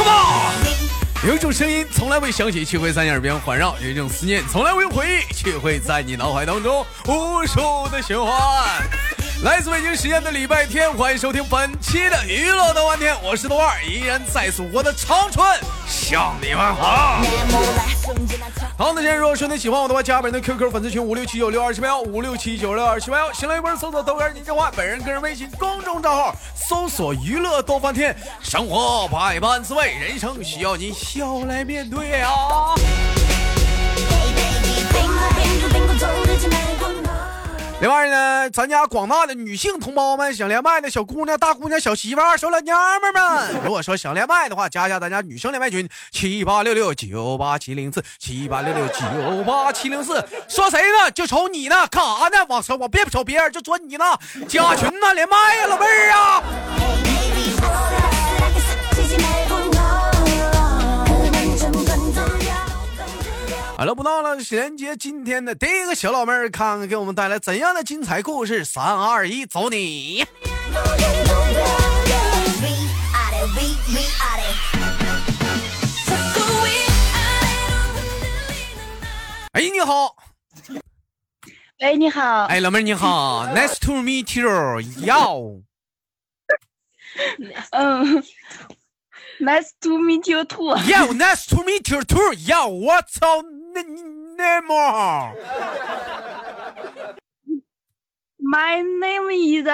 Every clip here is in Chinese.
Come on！有一种声音从来未响起，却会在你耳边环绕；有一种思念从来未回忆，却会在你脑海当中无数的循环。来自北京时间的礼拜天，欢迎收听本期的娱乐的晚天，我是豆二，依然在祖国的长春向你们好。好那，今天如果说你喜欢我的话，加本人的 QQ 粉丝群五六七九六二七八幺五六七九六二七八幺，新浪微博搜索豆哥你讲话，本人个人微信公众账号搜索娱乐逗翻天，生活百般滋味，人生需要你笑来面对啊。另外呢，咱家广大的女性同胞们，想连麦的小姑娘、大姑娘、小媳妇儿、小老娘们们，如果说想连麦的话，加一下咱家女生连麦群七八六六九八七零四七八六六九八七零四。说谁呢？就瞅你呢，干啥呢？往上我别瞅别人，就瞅你呢。加群呢，连麦呀，老妹儿啊！好了，不闹了，连接今天的第一个小老妹儿，看看给我们带来怎样的精彩故事。三二一，走你！哎，你好。喂，你好。哎，老妹儿你好，Nice to meet you，要。嗯，Nice to meet you too。Yo，Nice to meet you too。要，我操，那那么。My name is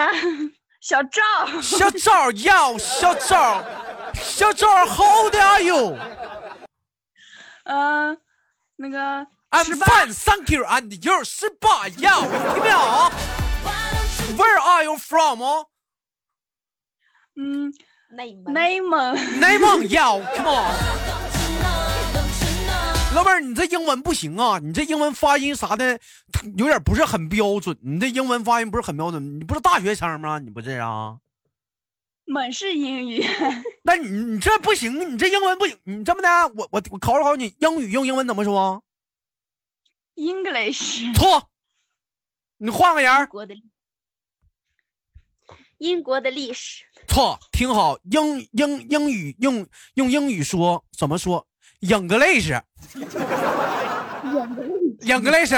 小赵。小赵要，小赵，小赵，How old are you？嗯，那个 I'm 十八 fine, thank you. And you're 十八呀，听没有？Where are you from？嗯，内蒙内蒙。内蒙呀，Come on。老妹儿，你这英文不行啊！你这英文发音啥的，有点不是很标准。你这英文发音不是很标准，你不是大学生吗？你不是啊？满是英语。那你你这不行，你这英文不行。你这么的，我我我考考虑你，英语用英文怎么说？English。错，你换个人儿。国的英国的历史，错，听好，英英英语用用英语说怎么说？English。English，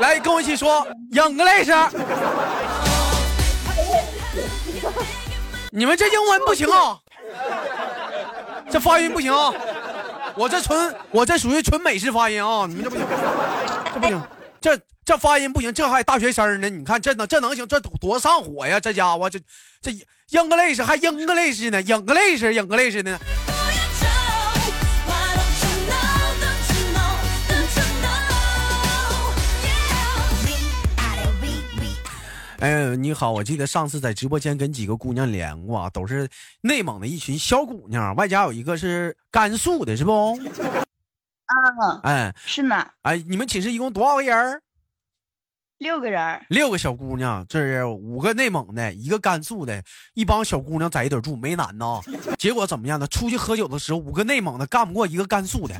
来跟我一起说 English。你们这英文不行啊，这发音不行啊，我这纯我这属于纯美式发音啊，你们这不行，这不行，这这发音不行，这还大学生呢，你看这能这能行，这多上火呀，这家伙这这 English 还 English 呢，English English 呢。哎，你好，我记得上次在直播间跟几个姑娘连过啊，都是内蒙的一群小姑娘，外加有一个是甘肃的，是不？啊，哎是呢，哎，你们寝室一共多少个人？六个人。六个小姑娘，这是五个内蒙的，一个甘肃的，一帮小姑娘在一堆住，没男的。结果怎么样呢？出去喝酒的时候，五个内蒙的干不过一个甘肃的。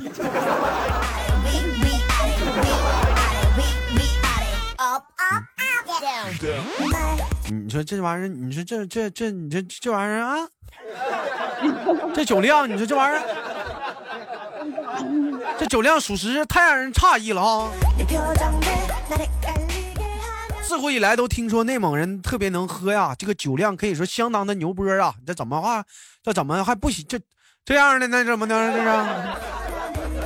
你说这玩意儿，你说这这这，你这这玩意儿啊，这酒量，你说这玩意儿，这酒量属实太让人诧异了啊。自古以来都听说内蒙人特别能喝呀，这个酒量可以说相当的牛波啊。这怎么话，这怎么还不行？这这样的那？怎么的？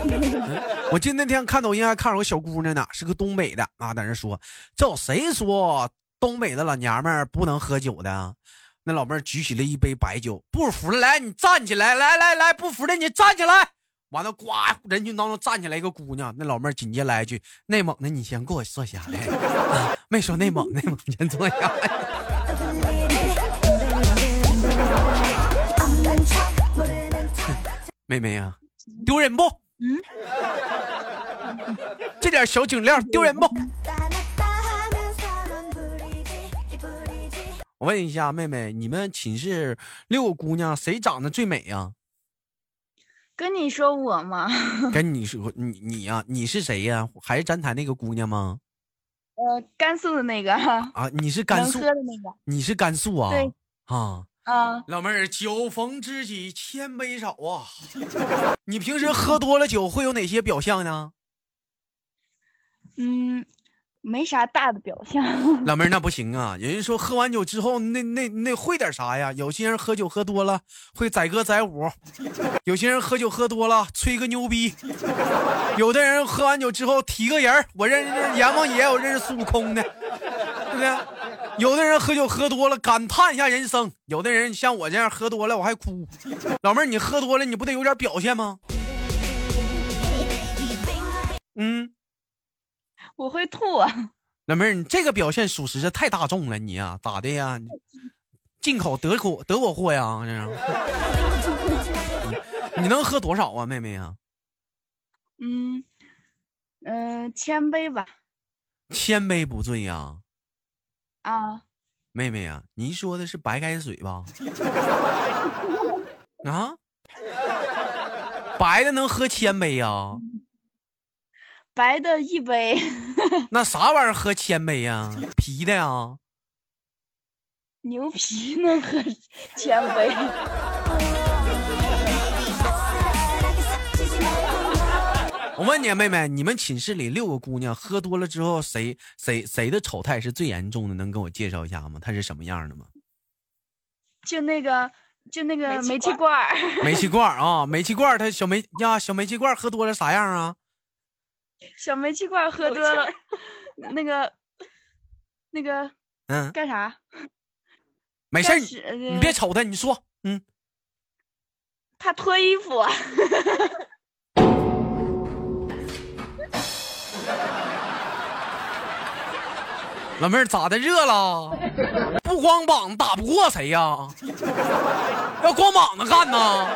这是？我记得那天看抖音还看着个小姑娘呢，是个东北的啊，在那说，这有谁说东北的老娘们儿不能喝酒的？那老妹儿举起了一杯白酒，不服，来，你站起来，来来来，不服的你站起来。完了，呱，人群当中站起来一个姑娘，那老妹儿紧接来一句：“内蒙的，你先给我坐下来。啊没说内蒙，内蒙先坐下。妹妹呀、丢人不？嗯，这点小酒量丢人不？我问一下，妹妹，你们寝室六个姑娘谁长得最美呀、跟你说我吗？跟你说，你你呀、你是谁呀、还是咱台那个姑娘吗？呃，甘肃的那个，啊，你是甘肃喝，的那个。你是甘肃啊？对啊，啊，老妹儿，酒逢知己千杯少啊！你平时喝多了酒会有哪些表象呢？嗯，没啥大的表象。老妹儿，那不行啊！人家说喝完酒之后，那那那会点啥呀？有些人喝酒喝多了会载歌载舞，有些人喝酒喝多了吹个牛逼，有的人喝完酒之后提个人儿，我认识阎王爷，我认识孙悟空的，对不对？有的人喝酒喝多了感叹一下人生，有的人像我这样喝多了我还哭。老妹儿，你喝多了你不得有点表现吗？嗯。我会吐啊！老妹儿，你这个表现属实是太大众了，你呀，咋的呀？进口德国德国货呀？这是？你能喝多少啊，妹妹呀？嗯嗯，千杯吧。千杯不醉呀？啊，妹妹呀，您说的是白开水吧？啊？白的能喝千杯呀？白的一杯，那啥玩意儿喝千杯呀？啤的呀？牛皮能喝千杯？我问你，妹妹，你们寝室里六个姑娘喝多了之后，谁谁谁的丑态是最严重的？能给我介绍一下吗？她是什么样的吗？就那个，就那个煤气罐儿。煤气罐儿啊，煤气罐儿，她小煤呀，小煤气罐儿喝多了啥样啊？小煤气罐喝多了，那个，那个，嗯，干啥？没事你别瞅他，你说，嗯。他脱衣服。老妹儿咋的？热了？不光膀打不过谁呀？要光膀子干呢？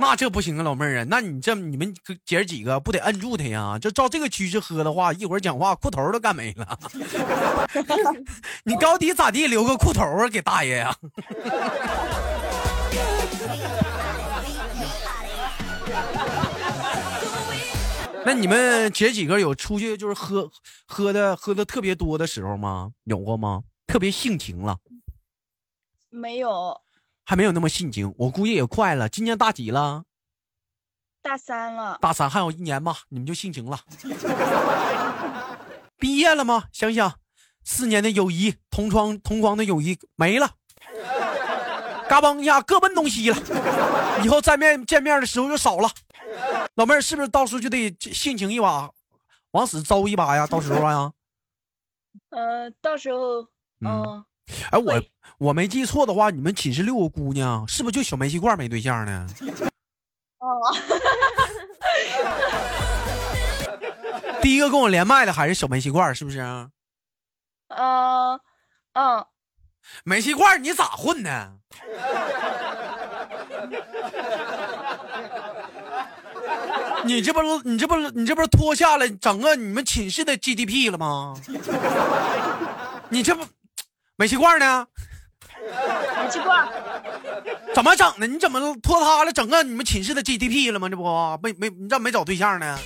那这不行啊，老妹儿啊，那你这你们姐儿几个不得摁住他呀？就照这个趋势喝的话，一会儿讲话裤头都干没了。你高低咋地，留个裤头啊，给大爷呀！那你们姐几个有出去就是喝喝的喝的特别多的时候吗？有过吗？特别性情了？没有。还没有那么性情，我估计也快了。今年大几了？大三了。大三还有一年吧，你们就性情了。毕业了吗？想想，四年的友谊，同窗同框的友谊没了，嘎嘣一下各奔东西了。以后再面见面的时候就少了。老妹儿是不是到时候就得性情一把，往死招一把呀？到时候啊？呃，到时候，嗯。哎，我我没记错的话，你们寝室六个姑娘，是不是就小煤气罐没对象呢？哦，第一个跟我连麦的还是小煤气罐，是不是？嗯嗯，煤气罐你咋混的？你这不你这不你这不是脱下来整个你们寝室的 GDP 了吗？你这不？煤气罐呢？煤气罐怎么整的？你怎么拖塌了整个你们寝室的 GDP 了吗？这不没没你咋没找对象呢？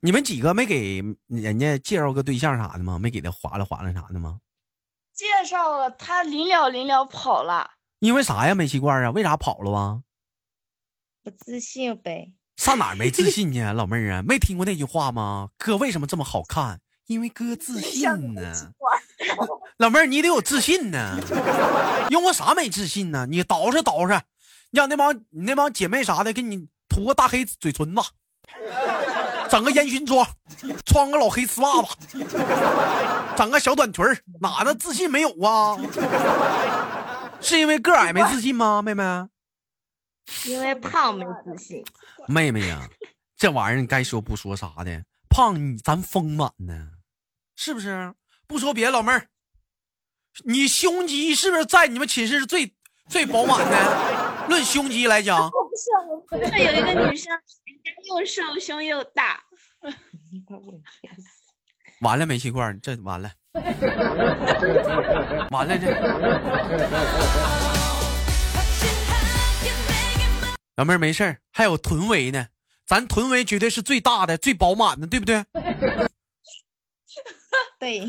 你们几个没给人家介绍个对象啥的吗？没给他划拉划拉啥的吗？介绍了，他临了临了跑了。因为啥呀？煤气罐啊？为啥跑了啊？不自信呗。上哪没自信呢？老妹儿啊，没听过那句话吗？哥为什么这么好看？因为哥自信呢，老妹儿你得有自信呢，用过啥没自信呢？你捯饬捯饬，你让那帮你那帮姐妹啥的给你涂个大黑嘴唇子，整个烟熏妆，穿个老黑丝袜子，整个小短裙哪的自信没有啊？是因为个矮没自信吗，妹妹？因为胖没自信。妹妹呀，这玩意儿你该说不说啥的，胖你咱丰满呢。是不是？不说别的，老妹儿，你胸肌是不是在你们寝室是最最饱满的？论胸肌来讲，不是，不是有一个女生，人家又瘦，胸又大。完了，煤气罐，这完了，完了这。老妹儿没事还有臀围呢，咱臀围绝对是最大的、最饱满的，对不对？对，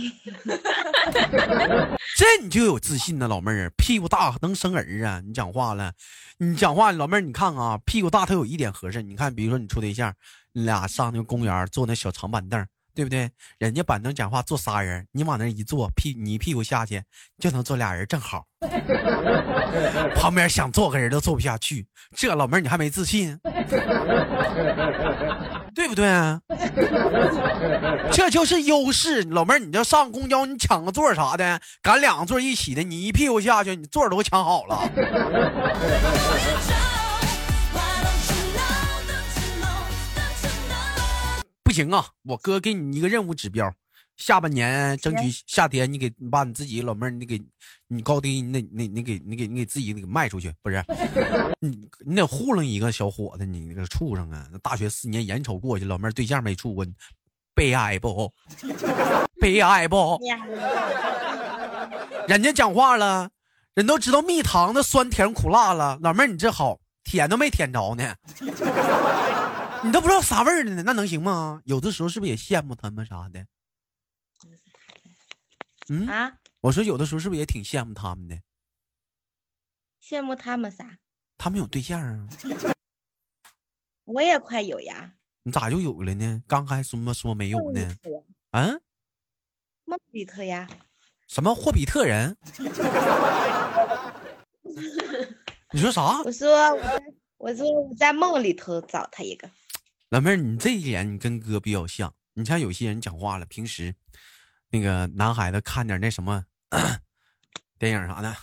这你就有自信呢，老妹儿，屁股大能生儿啊！你讲话了，你讲话，老妹儿，你看啊，屁股大它有一点合适。你看，比如说你处对象，你俩上那个公园坐那小长板凳，对不对？人家板凳讲话坐仨人，你往那一坐，屁你一屁股下去就能坐俩人，正好。旁边想坐个人都坐不下去，这老妹儿你还没自信，对不对？这就是优势，老妹儿，你这上公交你抢个座啥的，赶两个座一起的，你一屁股下去，你座都抢好了。行啊，我哥给你一个任务指标，下半年争取夏天你给你把你自己老妹儿你给你高低你那你你给你给你给自己给卖出去，不是？你你得糊弄一个小伙子，你那个处上啊，大学四年眼瞅过去，老妹儿对象没处过，悲哀不？悲哀不？人家讲话了，人都知道蜜糖的酸甜苦辣了，老妹儿你这好，舔都没舔着呢，你都不知道啥味儿呢，那能行吗？有的时候是不是也羡慕他们啥的？嗯，啊，我说有的时候是不是也挺羡慕他们的？羡慕他们啥？他们有对象啊，我也快有呀。你咋就有了呢？刚还说么说没有呢？嗯，梦里头呀，什么霍比特人？你说啥？我说我在，我说我在梦里头找他一个。老妹儿，你这一点你跟哥比较像。你像有些人讲话了，平时那个男孩子看点那什么电影啥的，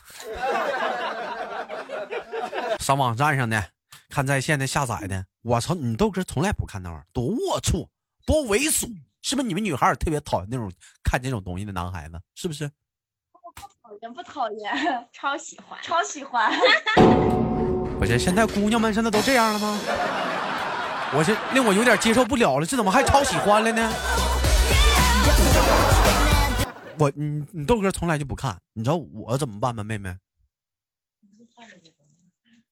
上网站上的看在线的下载的，我操，你豆哥从来不看那玩意儿，多龌龊，多猥琐，是不是？你们女孩儿特别讨厌那种看这种东西的男孩子，是不是？讨厌不讨厌？超喜欢，超喜欢。不是，现在姑娘们现在都这样了吗？我这令我有点接受不了了，这怎么还超喜欢了呢？我你你豆哥从来就不看，你知道我怎么办吗，妹妹？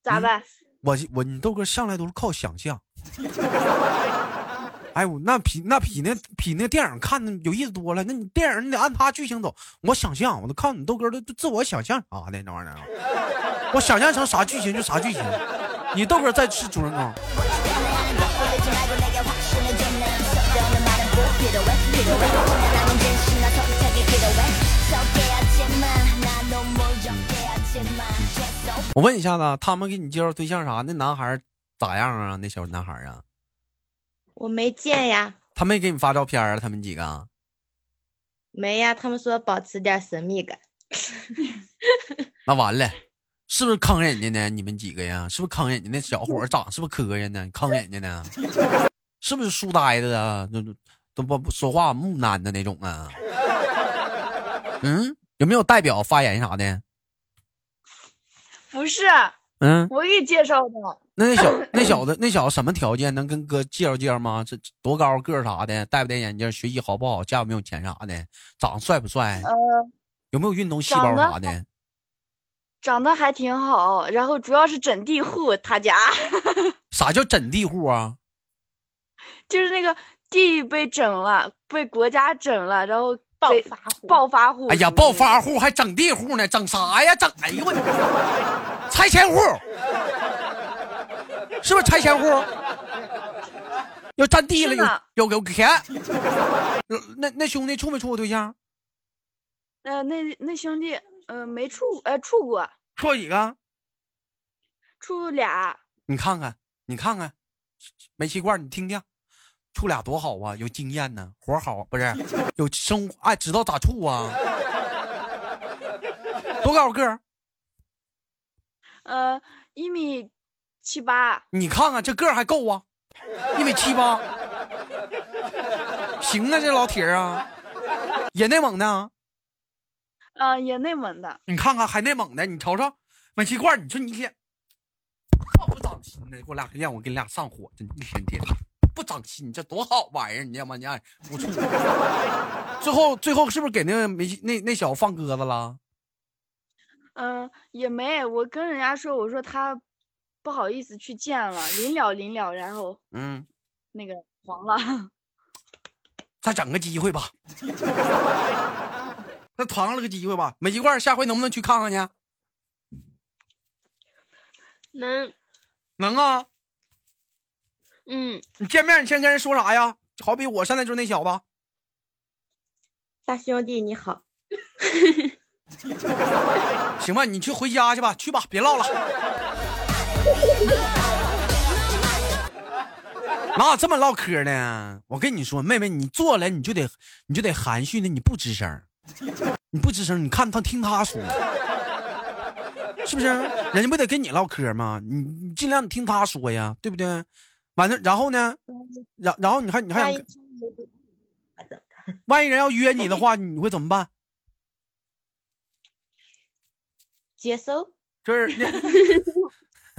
咋办？我我你豆哥上来都是靠想象。哎我那比那比那比那电影看的有意思多了。那你电影你得按他剧情走，我想象，我都靠你豆哥的自我想象啥的那玩意儿，我想象成啥剧情就啥剧情。你豆哥再是主人公。我问一下子，他们给你介绍对象啥？那男孩咋样啊？那小男孩啊？我没见呀。他没给你发照片啊？他们几个？没呀，他们说保持点神秘感。那完了，是不是坑人家呢？你们几个呀？是不是坑人家？那小伙长是不是磕碜呢？坑人家呢？是不是书呆子啊？都都不说话木讷的那种啊？嗯，有没有代表发言啥的？不是，嗯，我给你介绍的。那 那小那小子那小子什么条件？能跟哥介绍介绍吗？这多高个儿啥的？戴不戴眼镜？学习好不好？家有没有钱啥的？长得帅不帅？呃，有没有运动细胞啥的？长得还挺好，然后主要是整地户，他家。啥叫整地户啊？就是那个地被整了，被国家整了，然后暴发户。暴发户。哎呀，暴发户还整地户呢？整啥呀？整哎呦我，拆迁户，是不是拆迁户？要占地了，有有有钱。那那兄弟处没处过对象？呃，那那兄弟，呃，没处，呃，处过。处几个？处俩。你看看，你看看，煤气罐，你听听。处俩多好啊，有经验呢，活好不是？有生哎，知道咋处啊？多高个？呃，一米七八。你看看这个还够啊，一米七八，行啊，这老铁啊，也内蒙的。啊，也内蒙的。你看看还内蒙的，你瞅瞅，煤气罐，你说你一天，不长心呢，给我俩让我给你俩上火，真一天天。不长心，这多好玩意儿！你知道吗？你不处，最后最后是不是给那个没那那小子放鸽子了？嗯，也没。我跟人家说，我说他不好意思去见了，临了临了，然后嗯，那个黄了。再整个机会吧，再团了个机会吧。美鸡块，下回能不能去看看去？能，能啊。嗯，你见面你先跟人说啥呀？好比我现在就是那小子。大兄弟你好。行吧，你去回家去吧，去吧，别唠了。哪有这么唠嗑呢？我跟你说，妹妹，你坐来你就得你就得含蓄的，你不吱声，你不吱声，你看他听他说，是不是？人家不得跟你唠嗑吗？你你尽量你听他说呀，对不对？完了，然后呢？然然后你还你还想，万一人要约你的话，你会怎么办？接受。就是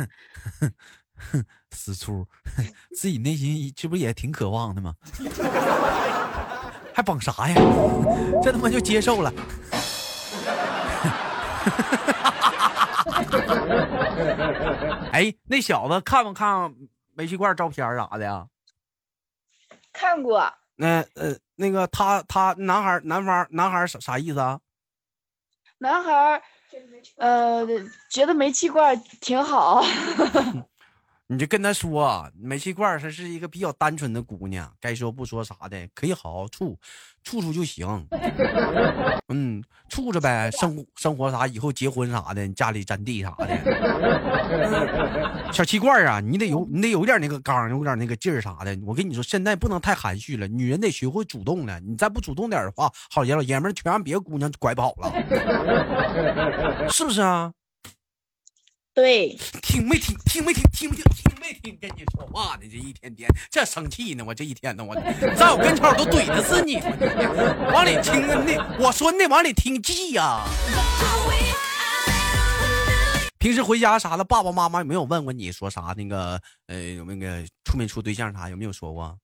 死粗，自己内心这不也挺渴望的吗？还绑啥呀？这他妈就接受了。哎，那小子看没看煤气罐照片啥的呀？看过。那呃，那个他他男孩男方男孩啥啥意思啊？男孩呃，觉得煤气罐挺好。你就跟他说，煤气罐她是一个比较单纯的姑娘，该说不说啥的，可以好好处，处处就行。嗯，处着呗，生生活啥，以后结婚啥的，家里占地啥的。小气罐啊，你得有，你得有点那个刚，有点那个劲儿啥的。我跟你说，现在不能太含蓄了，女人得学会主动了。你再不主动点的话，好爷老爷们全让别的姑娘拐跑了，是不是啊？对，听没听？听没听？听没听？听没听？跟你说话呢，这一天天这生气呢，我这一天呢，我在我跟前我都怼的是你，往里听那我说那往里听记呀。平时回家啥的，爸爸妈妈有没有问过你说啥？那个呃，有那个处没处对象啥？有没有说过？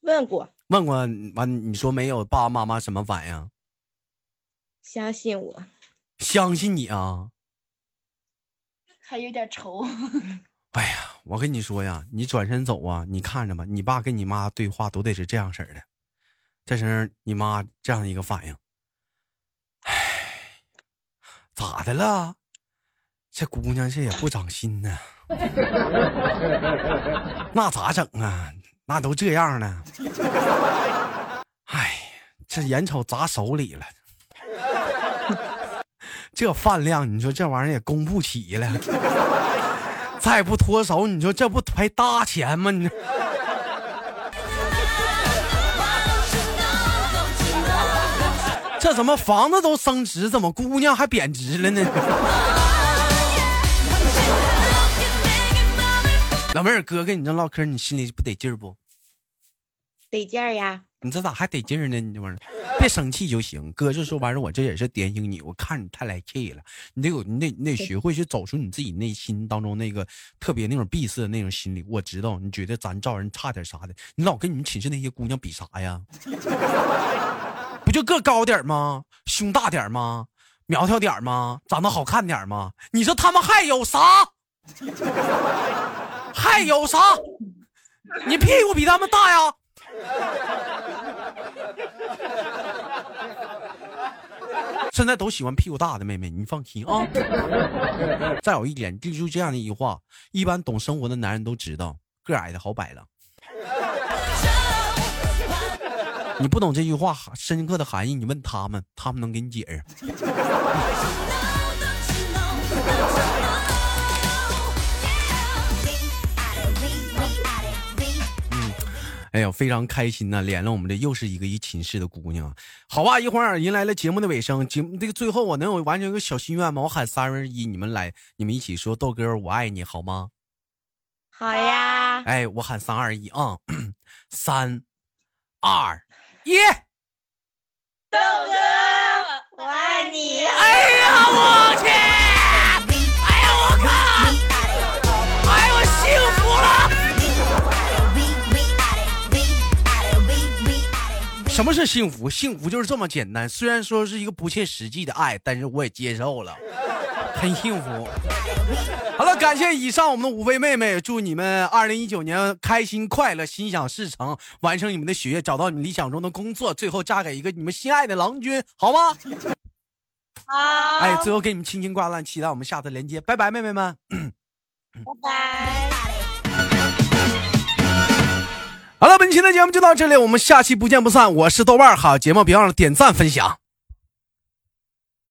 问过。问过完，你说没有？爸爸妈妈什么反应？相信我。相信你啊。还有点愁。哎呀，我跟你说呀，你转身走啊，你看着吧，你爸跟你妈对话都得是这样式的，这是你妈这样一个反应。哎，咋的了？这姑娘这也不长心呢。那咋整啊？那都这样了。哎，这眼瞅砸手里了。这饭量，你说这玩意儿也供不起了。再不脱手，你说这不赔大钱吗？你这怎么房子都升值，怎么姑娘还贬值了呢？老妹儿，哥跟你这唠嗑，你心里不得劲儿不？得劲儿呀！你这咋还得劲儿呢？你这玩意儿。别生气就行，哥就说完了我这也是点醒你。我看你太来气了，你得有，你得，你得学会去走出你自己内心当中那个特别那种闭塞的那种心理。我知道你觉得咱照人差点啥的，你老跟你们寝室那些姑娘比啥呀？不就个高点吗？胸大点吗？苗条点吗？长得好看点吗？你说他们还有啥？还有啥？你屁股比他们大呀？现在都喜欢屁股大的妹妹，你放心啊。再有一点，记住这样的一句话：一般懂生活的男人都知道，个矮的好摆了。你不懂这句话深刻的含义，你问他们，他们能给你解释。哎呦，非常开心呐！连了我们的又是一个一寝室的姑娘，好吧，一会儿迎来了节目的尾声，节目这个最后我能有完成一个小心愿吗？我喊三二一，你们来，你们一起说豆哥我爱你好吗？好呀！哎，我喊三二一啊，三二一，豆哥我爱你！哎呀，我去！哎呀，我靠！什么是幸福？幸福就是这么简单。虽然说是一个不切实际的爱，但是我也接受了，很幸福。好了，感谢以上我们的五位妹妹，祝你们二零一九年开心快乐，心想事成，完成你们的学业，找到你们理想中的工作，最后嫁给一个你们心爱的郎君，好吗？好，哎，最后给你们轻轻挂断，期待我们下次连接，拜拜，妹妹们。拜拜。好了，本期的节目就到这里，我们下期不见不散。我是豆瓣，好节目别忘了点赞分享。